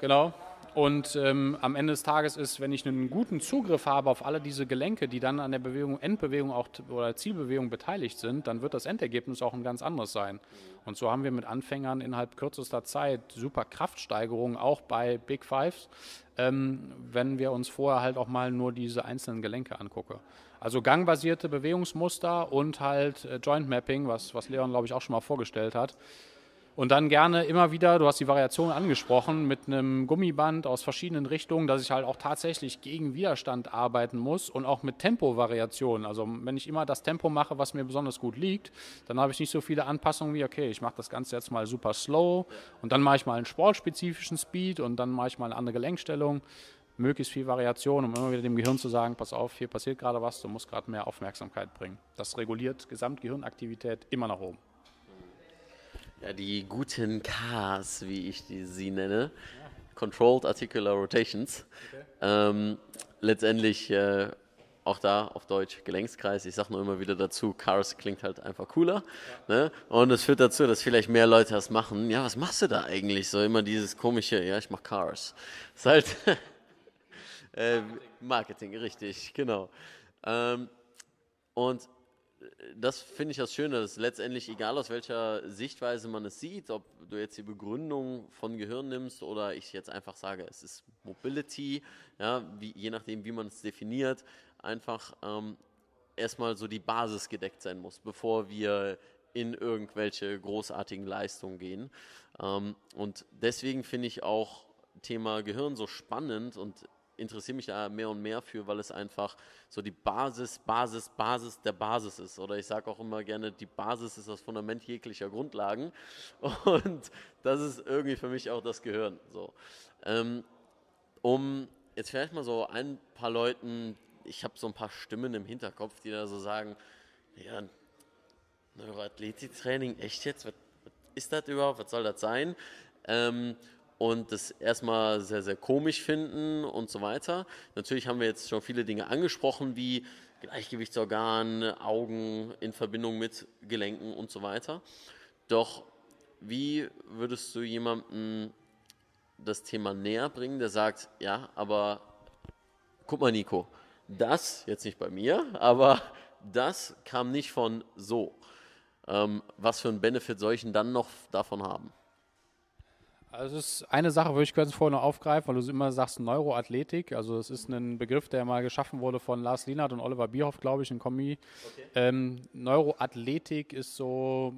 Genau. Und ähm, am Ende des Tages ist, wenn ich einen guten Zugriff habe auf alle diese Gelenke, die dann an der Bewegung, Endbewegung auch, oder Zielbewegung beteiligt sind, dann wird das Endergebnis auch ein ganz anderes sein. Und so haben wir mit Anfängern innerhalb kürzester Zeit super Kraftsteigerungen, auch bei Big Fives, ähm, wenn wir uns vorher halt auch mal nur diese einzelnen Gelenke angucken. Also gangbasierte Bewegungsmuster und halt äh, Joint Mapping, was, was Leon, glaube ich, auch schon mal vorgestellt hat. Und dann gerne immer wieder, du hast die Variation angesprochen, mit einem Gummiband aus verschiedenen Richtungen, dass ich halt auch tatsächlich gegen Widerstand arbeiten muss und auch mit Tempovariationen. Also wenn ich immer das Tempo mache, was mir besonders gut liegt, dann habe ich nicht so viele Anpassungen wie, okay, ich mache das Ganze jetzt mal super slow und dann mache ich mal einen sportspezifischen Speed und dann mache ich mal eine andere Gelenkstellung. Möglichst viel Variation, um immer wieder dem Gehirn zu sagen, pass auf, hier passiert gerade was, du musst gerade mehr Aufmerksamkeit bringen. Das reguliert Gesamtgehirnaktivität immer nach oben. Ja, die guten Ks, wie ich die, sie nenne. Controlled Articular Rotations. Okay. Ähm, letztendlich äh, auch da auf Deutsch Gelenkskreis. Ich sage nur immer wieder dazu, Cars klingt halt einfach cooler. Ja. Ne? Und es führt dazu, dass vielleicht mehr Leute das machen. Ja, was machst du da eigentlich? So immer dieses komische, ja, ich mache Cars. Das ist halt äh, Marketing. Marketing. richtig, genau. Ähm, und das finde ich das Schöne, dass letztendlich, egal aus welcher Sichtweise man es sieht, ob du jetzt die Begründung von Gehirn nimmst oder ich jetzt einfach sage, es ist Mobility, ja, wie, je nachdem, wie man es definiert, einfach ähm, erstmal so die Basis gedeckt sein muss, bevor wir in irgendwelche großartigen Leistungen gehen. Ähm, und deswegen finde ich auch Thema Gehirn so spannend und interessiere mich da mehr und mehr für, weil es einfach so die Basis, Basis, Basis der Basis ist. Oder ich sage auch immer gerne, die Basis ist das Fundament jeglicher Grundlagen. Und das ist irgendwie für mich auch das Gehirn. So. Ähm, um jetzt vielleicht mal so ein paar Leuten, ich habe so ein paar Stimmen im Hinterkopf, die da so sagen, ja, Neuroathletiktraining, echt jetzt? Was, was ist das überhaupt? Was soll das sein? Ähm, und das erstmal sehr, sehr komisch finden und so weiter. Natürlich haben wir jetzt schon viele Dinge angesprochen, wie Gleichgewichtsorgan, Augen in Verbindung mit Gelenken und so weiter. Doch wie würdest du jemandem das Thema näher bringen, der sagt, ja, aber guck mal, Nico, das, jetzt nicht bei mir, aber das kam nicht von so. Ähm, was für einen Benefit soll ich denn dann noch davon haben? Also es ist eine Sache, würde ich kurz vorher noch aufgreifen, weil du immer sagst Neuroathletik. Also es ist ein Begriff, der mal geschaffen wurde von Lars Lienert und Oliver Bierhoff, glaube ich, in Kombi. Okay. Ähm, Neuroathletik ist so,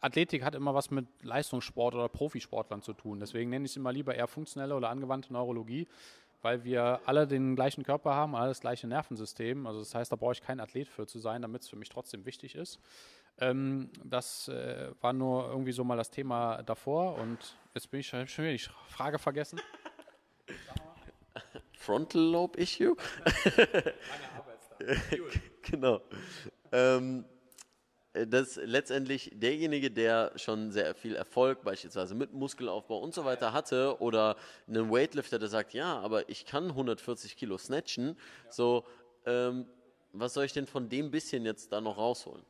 Athletik hat immer was mit Leistungssport oder Profisportlern zu tun. Deswegen nenne ich es immer lieber eher funktionelle oder angewandte Neurologie, weil wir alle den gleichen Körper haben, alle das gleiche Nervensystem. Also das heißt, da brauche ich kein Athlet für zu sein, damit es für mich trotzdem wichtig ist. Ähm, das äh, war nur irgendwie so mal das Thema davor und jetzt bin ich schon wieder die Frage vergessen. Frontal Lobe Issue? genau. Ähm, dass letztendlich derjenige, der schon sehr viel Erfolg beispielsweise mit Muskelaufbau und so weiter hatte oder einen Weightlifter, der sagt, ja, aber ich kann 140 Kilo snatchen, so, ähm, was soll ich denn von dem bisschen jetzt da noch rausholen?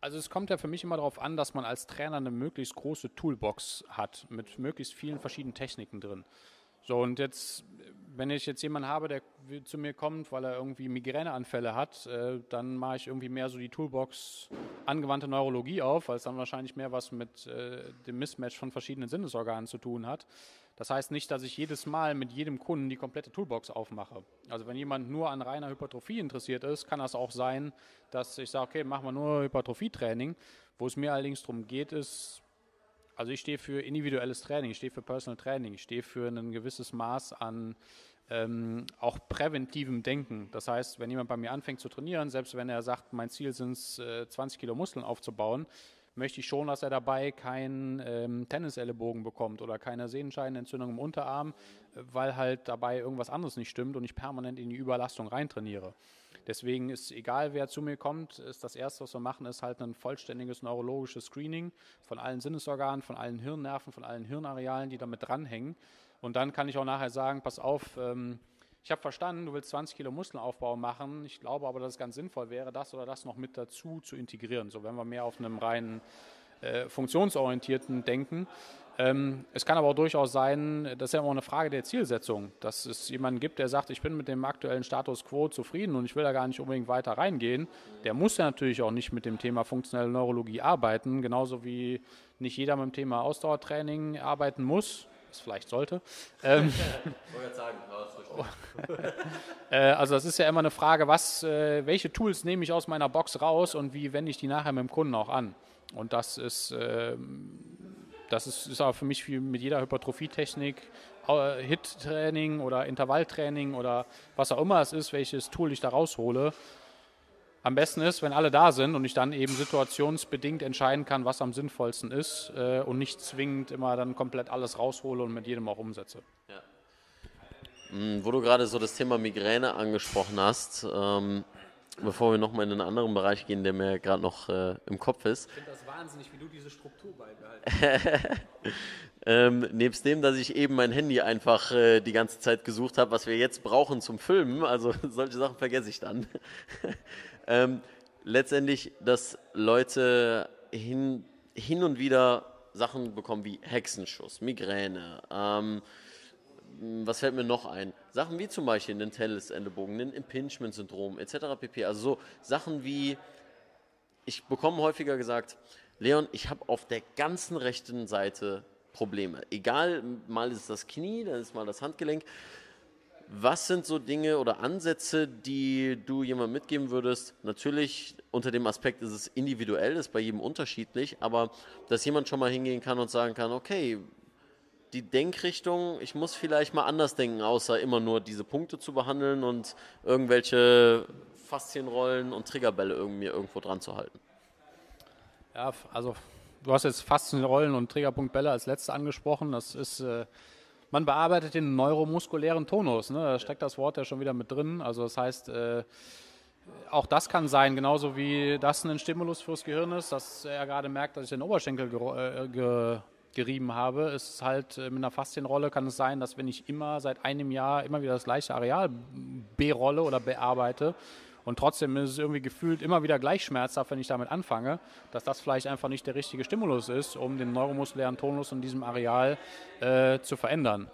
Also es kommt ja für mich immer darauf an, dass man als Trainer eine möglichst große Toolbox hat mit möglichst vielen verschiedenen Techniken drin. So, und jetzt, wenn ich jetzt jemanden habe, der zu mir kommt, weil er irgendwie Migräneanfälle hat, äh, dann mache ich irgendwie mehr so die Toolbox angewandte Neurologie auf, weil es dann wahrscheinlich mehr was mit äh, dem Mismatch von verschiedenen Sinnesorganen zu tun hat. Das heißt nicht, dass ich jedes Mal mit jedem Kunden die komplette Toolbox aufmache. Also wenn jemand nur an reiner Hypertrophie interessiert ist, kann das auch sein, dass ich sage, okay, machen wir nur Hypertrophietraining. Wo es mir allerdings darum geht, ist, also ich stehe für individuelles Training, ich stehe für Personal Training, ich stehe für ein gewisses Maß an ähm, auch präventivem Denken. Das heißt, wenn jemand bei mir anfängt zu trainieren, selbst wenn er sagt, mein Ziel sind es, äh, 20 Kilo Muskeln aufzubauen, möchte ich schon, dass er dabei keinen ähm, Tennisellebogen bekommt oder keine Sehenscheidenentzündung im Unterarm, äh, weil halt dabei irgendwas anderes nicht stimmt und ich permanent in die Überlastung reintrainiere. Deswegen ist egal, wer zu mir kommt, ist das Erste, was wir machen, ist halt ein vollständiges neurologisches Screening von allen Sinnesorganen, von allen Hirnnerven, von allen Hirnarealen, die damit dranhängen. Und dann kann ich auch nachher sagen, pass auf, ähm, ich habe verstanden, du willst 20 Kilo Muskelaufbau machen. Ich glaube aber, dass es ganz sinnvoll wäre, das oder das noch mit dazu zu integrieren. So, wenn wir mehr auf einem reinen äh, funktionsorientierten Denken. Ähm, es kann aber auch durchaus sein, das ist ja immer eine Frage der Zielsetzung, dass es jemanden gibt, der sagt, ich bin mit dem aktuellen Status quo zufrieden und ich will da gar nicht unbedingt weiter reingehen. Der muss ja natürlich auch nicht mit dem Thema funktionelle Neurologie arbeiten, genauso wie nicht jeder mit dem Thema Ausdauertraining arbeiten muss es vielleicht sollte. Ähm, sagen, äh, also das ist ja immer eine Frage, was, äh, welche Tools nehme ich aus meiner Box raus und wie wende ich die nachher mit dem Kunden auch an. Und das ist, äh, das ist, ist aber für mich wie mit jeder Hypertrophietechnik, äh, Hit-Training oder Intervalltraining oder was auch immer es ist, welches Tool ich da raushole am besten ist, wenn alle da sind und ich dann eben situationsbedingt entscheiden kann, was am sinnvollsten ist äh, und nicht zwingend immer dann komplett alles raushole und mit jedem auch umsetze. Ja. Hm, wo du gerade so das Thema Migräne angesprochen hast, ähm, bevor wir nochmal in einen anderen Bereich gehen, der mir gerade noch äh, im Kopf ist. Ich finde das wahnsinnig, wie du diese Struktur beibehalten ähm, nebst dem, dass ich eben mein Handy einfach äh, die ganze Zeit gesucht habe, was wir jetzt brauchen zum Filmen, also solche Sachen vergesse ich dann. Ähm, letztendlich, dass Leute hin, hin und wieder Sachen bekommen wie Hexenschuss, Migräne, ähm, was fällt mir noch ein? Sachen wie zum Beispiel den Tennis-Ellenbogen, den Impingement-Syndrom etc. pp. Also so Sachen wie, ich bekomme häufiger gesagt, Leon, ich habe auf der ganzen rechten Seite Probleme. Egal, mal ist es das Knie, dann ist mal das Handgelenk. Was sind so Dinge oder Ansätze, die du jemandem mitgeben würdest? Natürlich unter dem Aspekt ist es individuell, ist bei jedem unterschiedlich, aber dass jemand schon mal hingehen kann und sagen kann, okay, die Denkrichtung, ich muss vielleicht mal anders denken, außer immer nur diese Punkte zu behandeln und irgendwelche Faszienrollen und Triggerbälle irgendwie irgendwo dran zu halten. Ja, also du hast jetzt Faszienrollen und Triggerpunktbälle als letzte angesprochen. Das ist äh, man bearbeitet den neuromuskulären Tonus. Ne? Da steckt das Wort ja schon wieder mit drin. Also das heißt, äh, auch das kann sein, genauso wie das ein Stimulus fürs Gehirn ist, dass er gerade merkt, dass ich den Oberschenkel äh, ge gerieben habe. Ist halt äh, mit einer Faszienrolle kann es sein, dass wenn ich immer seit einem Jahr immer wieder das gleiche Areal berolle oder bearbeite, und trotzdem ist es irgendwie gefühlt immer wieder gleich schmerzhaft, wenn ich damit anfange, dass das vielleicht einfach nicht der richtige Stimulus ist, um den neuromuskulären Tonus in diesem Areal äh, zu verändern.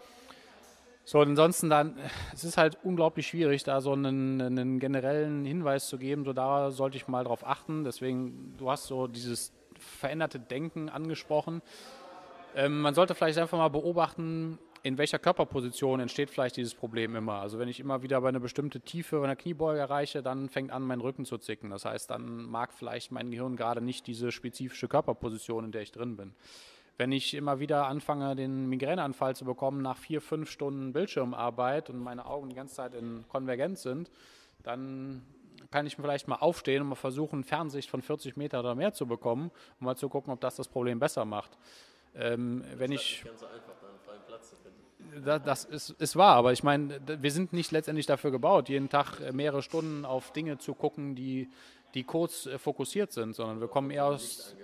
So, ansonsten dann, es ist halt unglaublich schwierig, da so einen, einen, generellen Hinweis zu geben. So, da sollte ich mal drauf achten. Deswegen, du hast so dieses veränderte Denken angesprochen. Ähm, man sollte vielleicht einfach mal beobachten, in welcher Körperposition entsteht vielleicht dieses Problem immer? Also wenn ich immer wieder bei einer bestimmten Tiefe einer Kniebeuge erreiche, dann fängt an, mein Rücken zu zicken. Das heißt, dann mag vielleicht mein Gehirn gerade nicht diese spezifische Körperposition, in der ich drin bin. Wenn ich immer wieder anfange, den Migräneanfall zu bekommen nach vier, fünf Stunden Bildschirmarbeit und meine Augen die ganze Zeit in Konvergenz sind, dann kann ich vielleicht mal aufstehen und mal versuchen, Fernsicht von 40 Meter oder mehr zu bekommen, um mal zu gucken, ob das das Problem besser macht. Ähm, wenn ich, so das, das ist, ist wahr, aber ich meine, wir sind nicht letztendlich dafür gebaut, jeden Tag äh, mehrere Stunden auf Dinge zu gucken, die, die kurz äh, fokussiert sind, sondern wir kommen eher aus.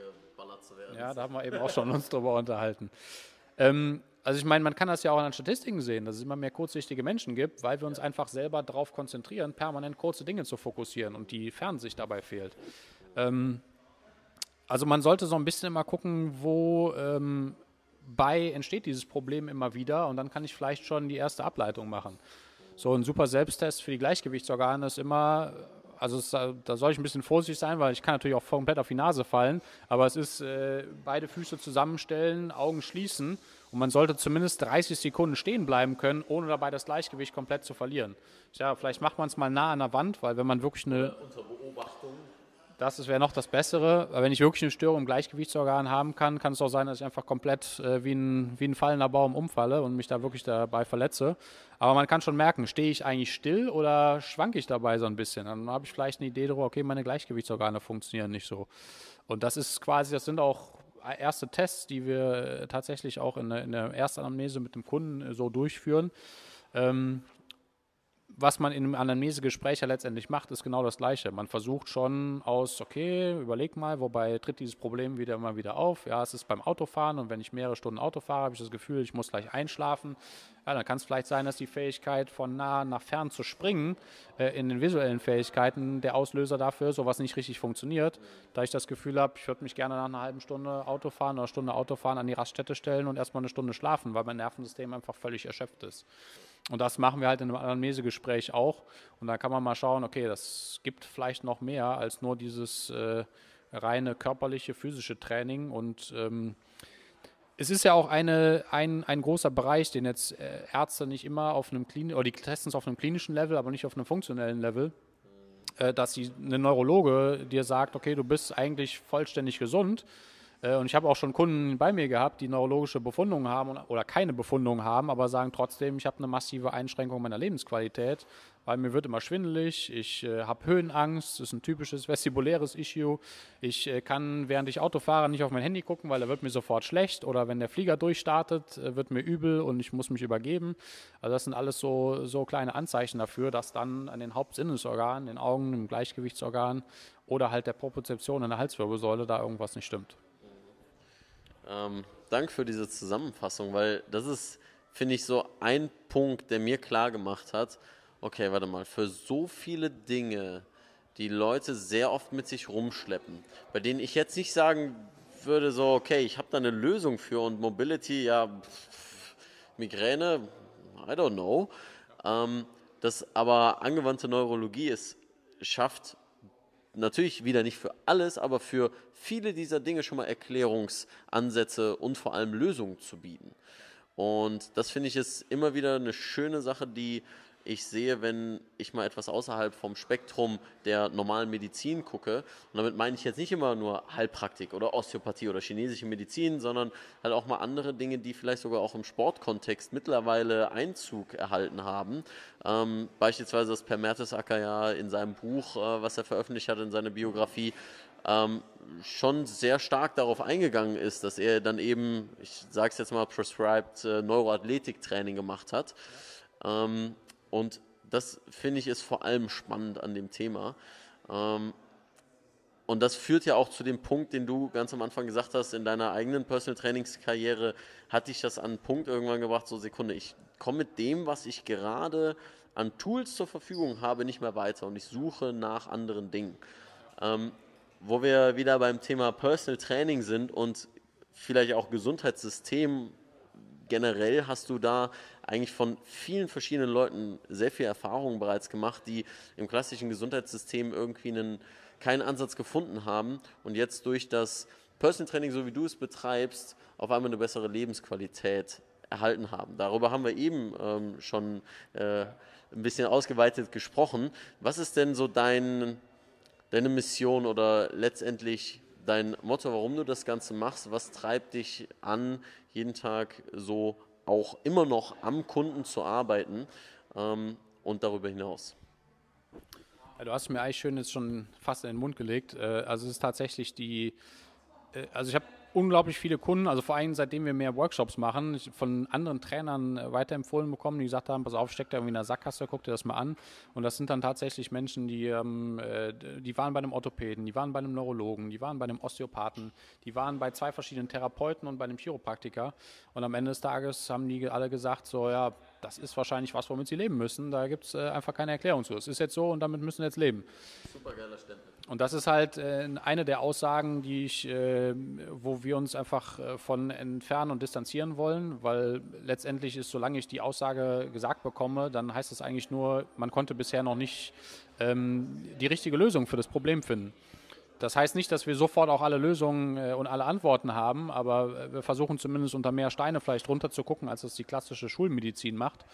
Ja, da haben wir eben auch schon uns drüber unterhalten. Ähm, also ich meine, man kann das ja auch an den Statistiken sehen, dass es immer mehr kurzsichtige Menschen gibt, weil wir uns einfach selber darauf konzentrieren, permanent kurze Dinge zu fokussieren und die Fernsicht dabei fehlt. Ähm, also man sollte so ein bisschen immer gucken, wo ähm, bei entsteht dieses Problem immer wieder und dann kann ich vielleicht schon die erste Ableitung machen. So ein super Selbsttest für die Gleichgewichtsorgane ist immer, also es, da soll ich ein bisschen vorsichtig sein, weil ich kann natürlich auch komplett auf die Nase fallen, aber es ist äh, beide Füße zusammenstellen, Augen schließen und man sollte zumindest 30 Sekunden stehen bleiben können, ohne dabei das Gleichgewicht komplett zu verlieren. Ja, vielleicht macht man es mal nah an der Wand, weil wenn man wirklich eine... Unter Beobachtung das wäre noch das Bessere. Aber wenn ich wirklich eine Störung im Gleichgewichtsorgan haben kann, kann es auch sein, dass ich einfach komplett äh, wie, ein, wie ein fallender Baum umfalle und mich da wirklich dabei verletze. Aber man kann schon merken, stehe ich eigentlich still oder schwanke ich dabei so ein bisschen? Dann habe ich vielleicht eine Idee darüber, okay, meine Gleichgewichtsorgane funktionieren nicht so. Und das ist quasi, das sind auch erste Tests, die wir tatsächlich auch in der, in der Erstanamnese mit dem Kunden so durchführen. Ähm, was man in einem Anamnesegespräch ja letztendlich macht, ist genau das Gleiche. Man versucht schon aus, okay, überleg mal, wobei tritt dieses Problem wieder immer wieder auf. Ja, es ist beim Autofahren und wenn ich mehrere Stunden Auto fahre, habe ich das Gefühl, ich muss gleich einschlafen. Ja, dann kann es vielleicht sein, dass die Fähigkeit von nah nach fern zu springen äh, in den visuellen Fähigkeiten der Auslöser dafür sowas nicht richtig funktioniert. Da ich das Gefühl habe, ich würde mich gerne nach einer halben Stunde Autofahren oder Stunde Autofahren an die Raststätte stellen und erstmal eine Stunde schlafen, weil mein Nervensystem einfach völlig erschöpft ist. Und das machen wir halt in einem Anamnesegespräch auch. Und da kann man mal schauen, okay, das gibt vielleicht noch mehr als nur dieses äh, reine körperliche, physische Training. Und ähm, es ist ja auch eine, ein, ein großer Bereich, den jetzt äh, Ärzte nicht immer auf einem klinischen, oder die testen es auf einem klinischen Level, aber nicht auf einem funktionellen Level, äh, dass sie, eine Neurologe dir sagt, okay, du bist eigentlich vollständig gesund, und ich habe auch schon Kunden bei mir gehabt, die neurologische Befundungen haben oder keine Befundungen haben, aber sagen trotzdem, ich habe eine massive Einschränkung meiner Lebensqualität, weil mir wird immer schwindelig, ich äh, habe Höhenangst, das ist ein typisches vestibuläres Issue. Ich äh, kann, während ich Auto fahre, nicht auf mein Handy gucken, weil da wird mir sofort schlecht oder wenn der Flieger durchstartet, äh, wird mir übel und ich muss mich übergeben. Also das sind alles so, so kleine Anzeichen dafür, dass dann an den Hauptsinnesorganen, den Augen, im Gleichgewichtsorgan oder halt der Propozeption in der Halswirbelsäule da irgendwas nicht stimmt. Ähm, Dank für diese Zusammenfassung, weil das ist, finde ich, so ein Punkt, der mir klar gemacht hat, okay, warte mal, für so viele Dinge, die Leute sehr oft mit sich rumschleppen, bei denen ich jetzt nicht sagen würde, so, okay, ich habe da eine Lösung für und Mobility, ja, pff, Migräne, I don't know, ähm, dass aber angewandte Neurologie es schafft, natürlich wieder nicht für alles, aber für viele dieser Dinge schon mal Erklärungsansätze und vor allem Lösungen zu bieten. Und das finde ich ist immer wieder eine schöne Sache, die ich sehe, wenn ich mal etwas außerhalb vom Spektrum der normalen Medizin gucke. Und damit meine ich jetzt nicht immer nur Heilpraktik oder Osteopathie oder chinesische Medizin, sondern halt auch mal andere Dinge, die vielleicht sogar auch im Sportkontext mittlerweile Einzug erhalten haben. Ähm, beispielsweise das Per Mertesacker ja in seinem Buch, äh, was er veröffentlicht hat in seiner Biografie, ähm, schon sehr stark darauf eingegangen ist, dass er dann eben, ich sage es jetzt mal, prescribed äh, Neuroathletiktraining gemacht hat. Ähm, und das finde ich ist vor allem spannend an dem Thema. Ähm, und das führt ja auch zu dem Punkt, den du ganz am Anfang gesagt hast, in deiner eigenen Personal Trainingskarriere hat dich das an einen Punkt irgendwann gebracht, so Sekunde, ich komme mit dem, was ich gerade an Tools zur Verfügung habe, nicht mehr weiter und ich suche nach anderen Dingen. Ähm, wo wir wieder beim Thema Personal Training sind und vielleicht auch Gesundheitssystem generell hast du da eigentlich von vielen verschiedenen Leuten sehr viel Erfahrung bereits gemacht, die im klassischen Gesundheitssystem irgendwie einen, keinen Ansatz gefunden haben und jetzt durch das Personal Training, so wie du es betreibst, auf einmal eine bessere Lebensqualität erhalten haben. Darüber haben wir eben ähm, schon äh, ein bisschen ausgeweitet gesprochen. Was ist denn so dein, deine Mission oder letztendlich dein Motto, warum du das Ganze machst? Was treibt dich an, jeden Tag so auch immer noch am Kunden zu arbeiten ähm, und darüber hinaus? Du hast mir eigentlich schön jetzt schon fast in den Mund gelegt. Äh, also es ist tatsächlich die, äh, also ich habe unglaublich viele Kunden, also vor allem seitdem wir mehr Workshops machen, von anderen Trainern äh, weiterempfohlen bekommen, die gesagt haben, pass auf, steck da irgendwie in der Sackgasse, guck dir das mal an. Und das sind dann tatsächlich Menschen, die, ähm, äh, die waren bei einem Orthopäden, die waren bei einem Neurologen, die waren bei einem Osteopathen, die waren bei zwei verschiedenen Therapeuten und bei einem Chiropraktiker. Und am Ende des Tages haben die alle gesagt, so ja, das ist wahrscheinlich was, womit sie leben müssen. Da gibt es äh, einfach keine Erklärung zu. Es ist jetzt so und damit müssen wir jetzt leben. Super geiler Stempel. Und das ist halt äh, eine der Aussagen, die ich, äh, wo wir uns einfach äh, von entfernen und distanzieren wollen, weil letztendlich ist, solange ich die Aussage gesagt bekomme, dann heißt es eigentlich nur, man konnte bisher noch nicht ähm, die richtige Lösung für das Problem finden. Das heißt nicht, dass wir sofort auch alle Lösungen und alle Antworten haben, aber wir versuchen zumindest unter mehr Steine vielleicht runter zu gucken, als es die klassische Schulmedizin macht.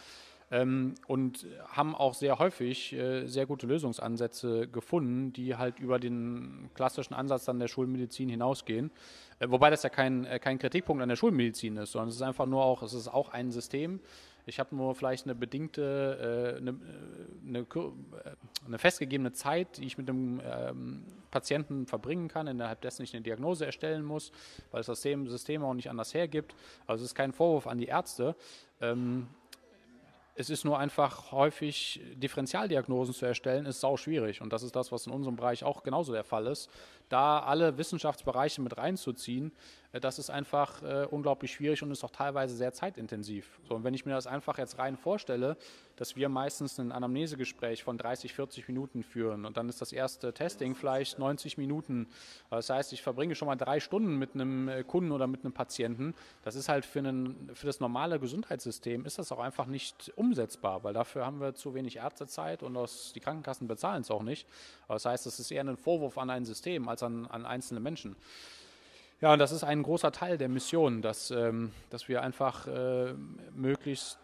Ähm, und haben auch sehr häufig äh, sehr gute Lösungsansätze gefunden, die halt über den klassischen Ansatz dann der Schulmedizin hinausgehen. Äh, wobei das ja kein, äh, kein Kritikpunkt an der Schulmedizin ist, sondern es ist einfach nur auch, es ist auch ein System, ich habe nur vielleicht eine bedingte, äh, eine, eine, äh, eine, festgegebene Zeit, die ich mit dem ähm, Patienten verbringen kann, innerhalb dessen ich eine Diagnose erstellen muss, weil das System, System auch nicht anders hergibt. Also es ist kein Vorwurf an die Ärzte. Ähm, es ist nur einfach häufig, Differentialdiagnosen zu erstellen, ist sau schwierig. Und das ist das, was in unserem Bereich auch genauso der Fall ist. Da alle Wissenschaftsbereiche mit reinzuziehen, äh, das ist einfach äh, unglaublich schwierig und ist auch teilweise sehr zeitintensiv. So, und wenn ich mir das einfach jetzt rein vorstelle, dass wir meistens ein Anamnesegespräch von 30, 40 Minuten führen und dann ist das erste Testing vielleicht 90 Minuten. Das heißt, ich verbringe schon mal drei Stunden mit einem äh, Kunden oder mit einem Patienten. Das ist halt für, einen, für das normale Gesundheitssystem ist das auch einfach nicht umsetzbar, weil dafür haben wir zu wenig Ärztezeit und aus, die Krankenkassen bezahlen es auch nicht. Das heißt, es ist eher ein Vorwurf an ein System als an, an einzelne Menschen. Ja, und das ist ein großer Teil der Mission, dass, ähm, dass wir einfach äh, möglichst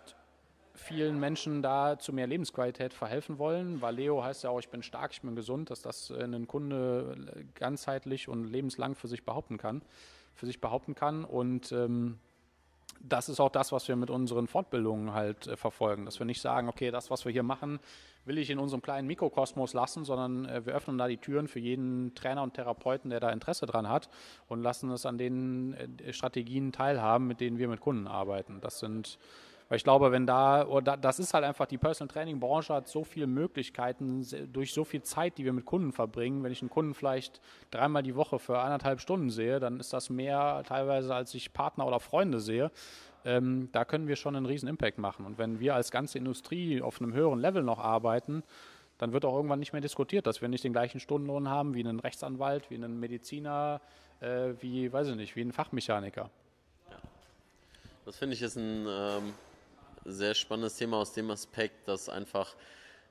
vielen Menschen da zu mehr Lebensqualität verhelfen wollen. Valeo heißt ja auch, ich bin stark, ich bin gesund, dass das äh, ein Kunde ganzheitlich und lebenslang für sich behaupten kann, für sich behaupten kann. Und ähm, das ist auch das, was wir mit unseren Fortbildungen halt äh, verfolgen, dass wir nicht sagen, okay, das, was wir hier machen, will ich in unserem kleinen Mikrokosmos lassen, sondern äh, wir öffnen da die Türen für jeden Trainer und Therapeuten, der da Interesse dran hat und lassen es an den äh, Strategien teilhaben, mit denen wir mit Kunden arbeiten. Das sind weil ich glaube, wenn da, oder das ist halt einfach, die Personal Training Branche hat so viele Möglichkeiten durch so viel Zeit, die wir mit Kunden verbringen. Wenn ich einen Kunden vielleicht dreimal die Woche für eineinhalb Stunden sehe, dann ist das mehr teilweise, als ich Partner oder Freunde sehe. Ähm, da können wir schon einen riesen Impact machen. Und wenn wir als ganze Industrie auf einem höheren Level noch arbeiten, dann wird auch irgendwann nicht mehr diskutiert, dass wir nicht den gleichen Stundenlohn haben wie einen Rechtsanwalt, wie einen Mediziner, äh, wie, weiß ich nicht, wie ein Fachmechaniker. Ja. Das finde ich ist ein ähm, sehr spannendes Thema aus dem Aspekt, dass einfach,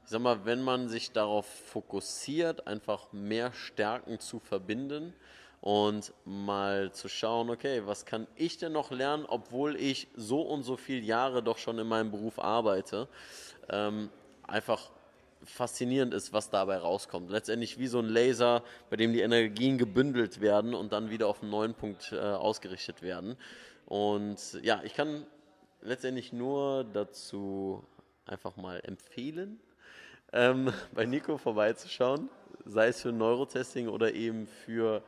ich sag mal, wenn man sich darauf fokussiert, einfach mehr Stärken zu verbinden und mal zu schauen, okay, was kann ich denn noch lernen, obwohl ich so und so viele Jahre doch schon in meinem Beruf arbeite, ähm, einfach faszinierend ist, was dabei rauskommt. Letztendlich wie so ein Laser, bei dem die Energien gebündelt werden und dann wieder auf einen neuen Punkt äh, ausgerichtet werden. Und ja, ich kann letztendlich nur dazu einfach mal empfehlen, ähm, bei Nico vorbeizuschauen, sei es für Neurotesting oder eben für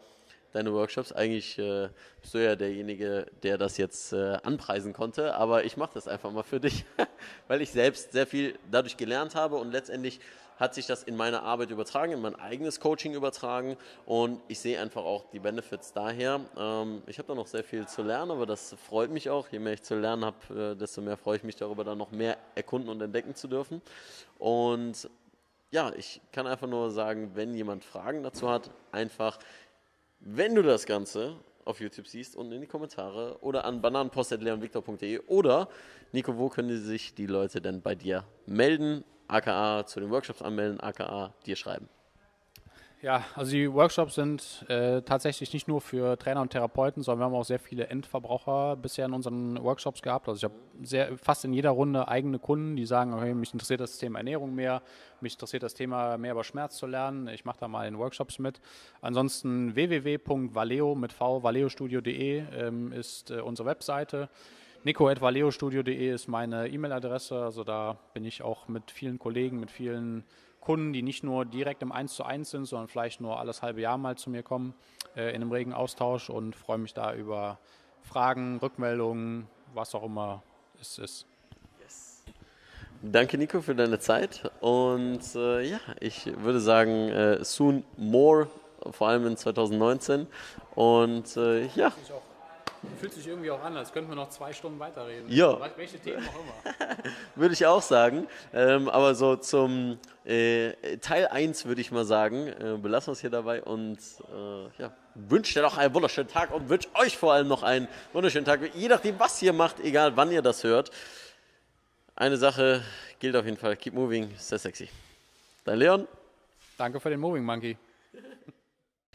deine Workshops. Eigentlich äh, bist du ja derjenige, der das jetzt äh, anpreisen konnte, aber ich mache das einfach mal für dich, weil ich selbst sehr viel dadurch gelernt habe und letztendlich hat sich das in meine Arbeit übertragen, in mein eigenes Coaching übertragen und ich sehe einfach auch die Benefits daher. Ähm, ich habe da noch sehr viel zu lernen, aber das freut mich auch. Je mehr ich zu lernen habe, äh, desto mehr freue ich mich darüber, dann noch mehr erkunden und entdecken zu dürfen. Und ja, ich kann einfach nur sagen, wenn jemand Fragen dazu hat, einfach, wenn du das Ganze auf YouTube siehst, unten in die Kommentare oder an bananenpost.leonviktor.de oder Nico, wo können sich die Leute denn bei dir melden? Aka zu den Workshops anmelden, aka dir schreiben? Ja, also die Workshops sind äh, tatsächlich nicht nur für Trainer und Therapeuten, sondern wir haben auch sehr viele Endverbraucher bisher in unseren Workshops gehabt. Also ich habe fast in jeder Runde eigene Kunden, die sagen, okay, mich interessiert das Thema Ernährung mehr, mich interessiert das Thema mehr über Schmerz zu lernen. Ich mache da mal in Workshops mit. Ansonsten www.valeo mit v valeostudio.de ähm, ist äh, unsere Webseite nico.valeostudio.de ist meine E-Mail-Adresse. Also da bin ich auch mit vielen Kollegen, mit vielen Kunden, die nicht nur direkt im 1 zu 1 sind, sondern vielleicht nur alles halbe Jahr mal zu mir kommen, äh, in einem regen Austausch und freue mich da über Fragen, Rückmeldungen, was auch immer es ist. Danke, Nico, für deine Zeit. Und äh, ja, ich würde sagen, äh, soon more, vor allem in 2019. Und äh, ja. Fühlt sich irgendwie auch an, als könnten wir noch zwei Stunden weiterreden. Ja. Welche Themen auch immer. würde ich auch sagen. Ähm, aber so zum äh, Teil 1 würde ich mal sagen, äh, belassen wir es hier dabei und äh, ja, wünsche dir noch einen wunderschönen Tag und wünsche euch vor allem noch einen wunderschönen Tag. Je nachdem, was ihr macht, egal wann ihr das hört. Eine Sache gilt auf jeden Fall: keep moving, sehr sexy. Dein Leon. Danke für den Moving Monkey.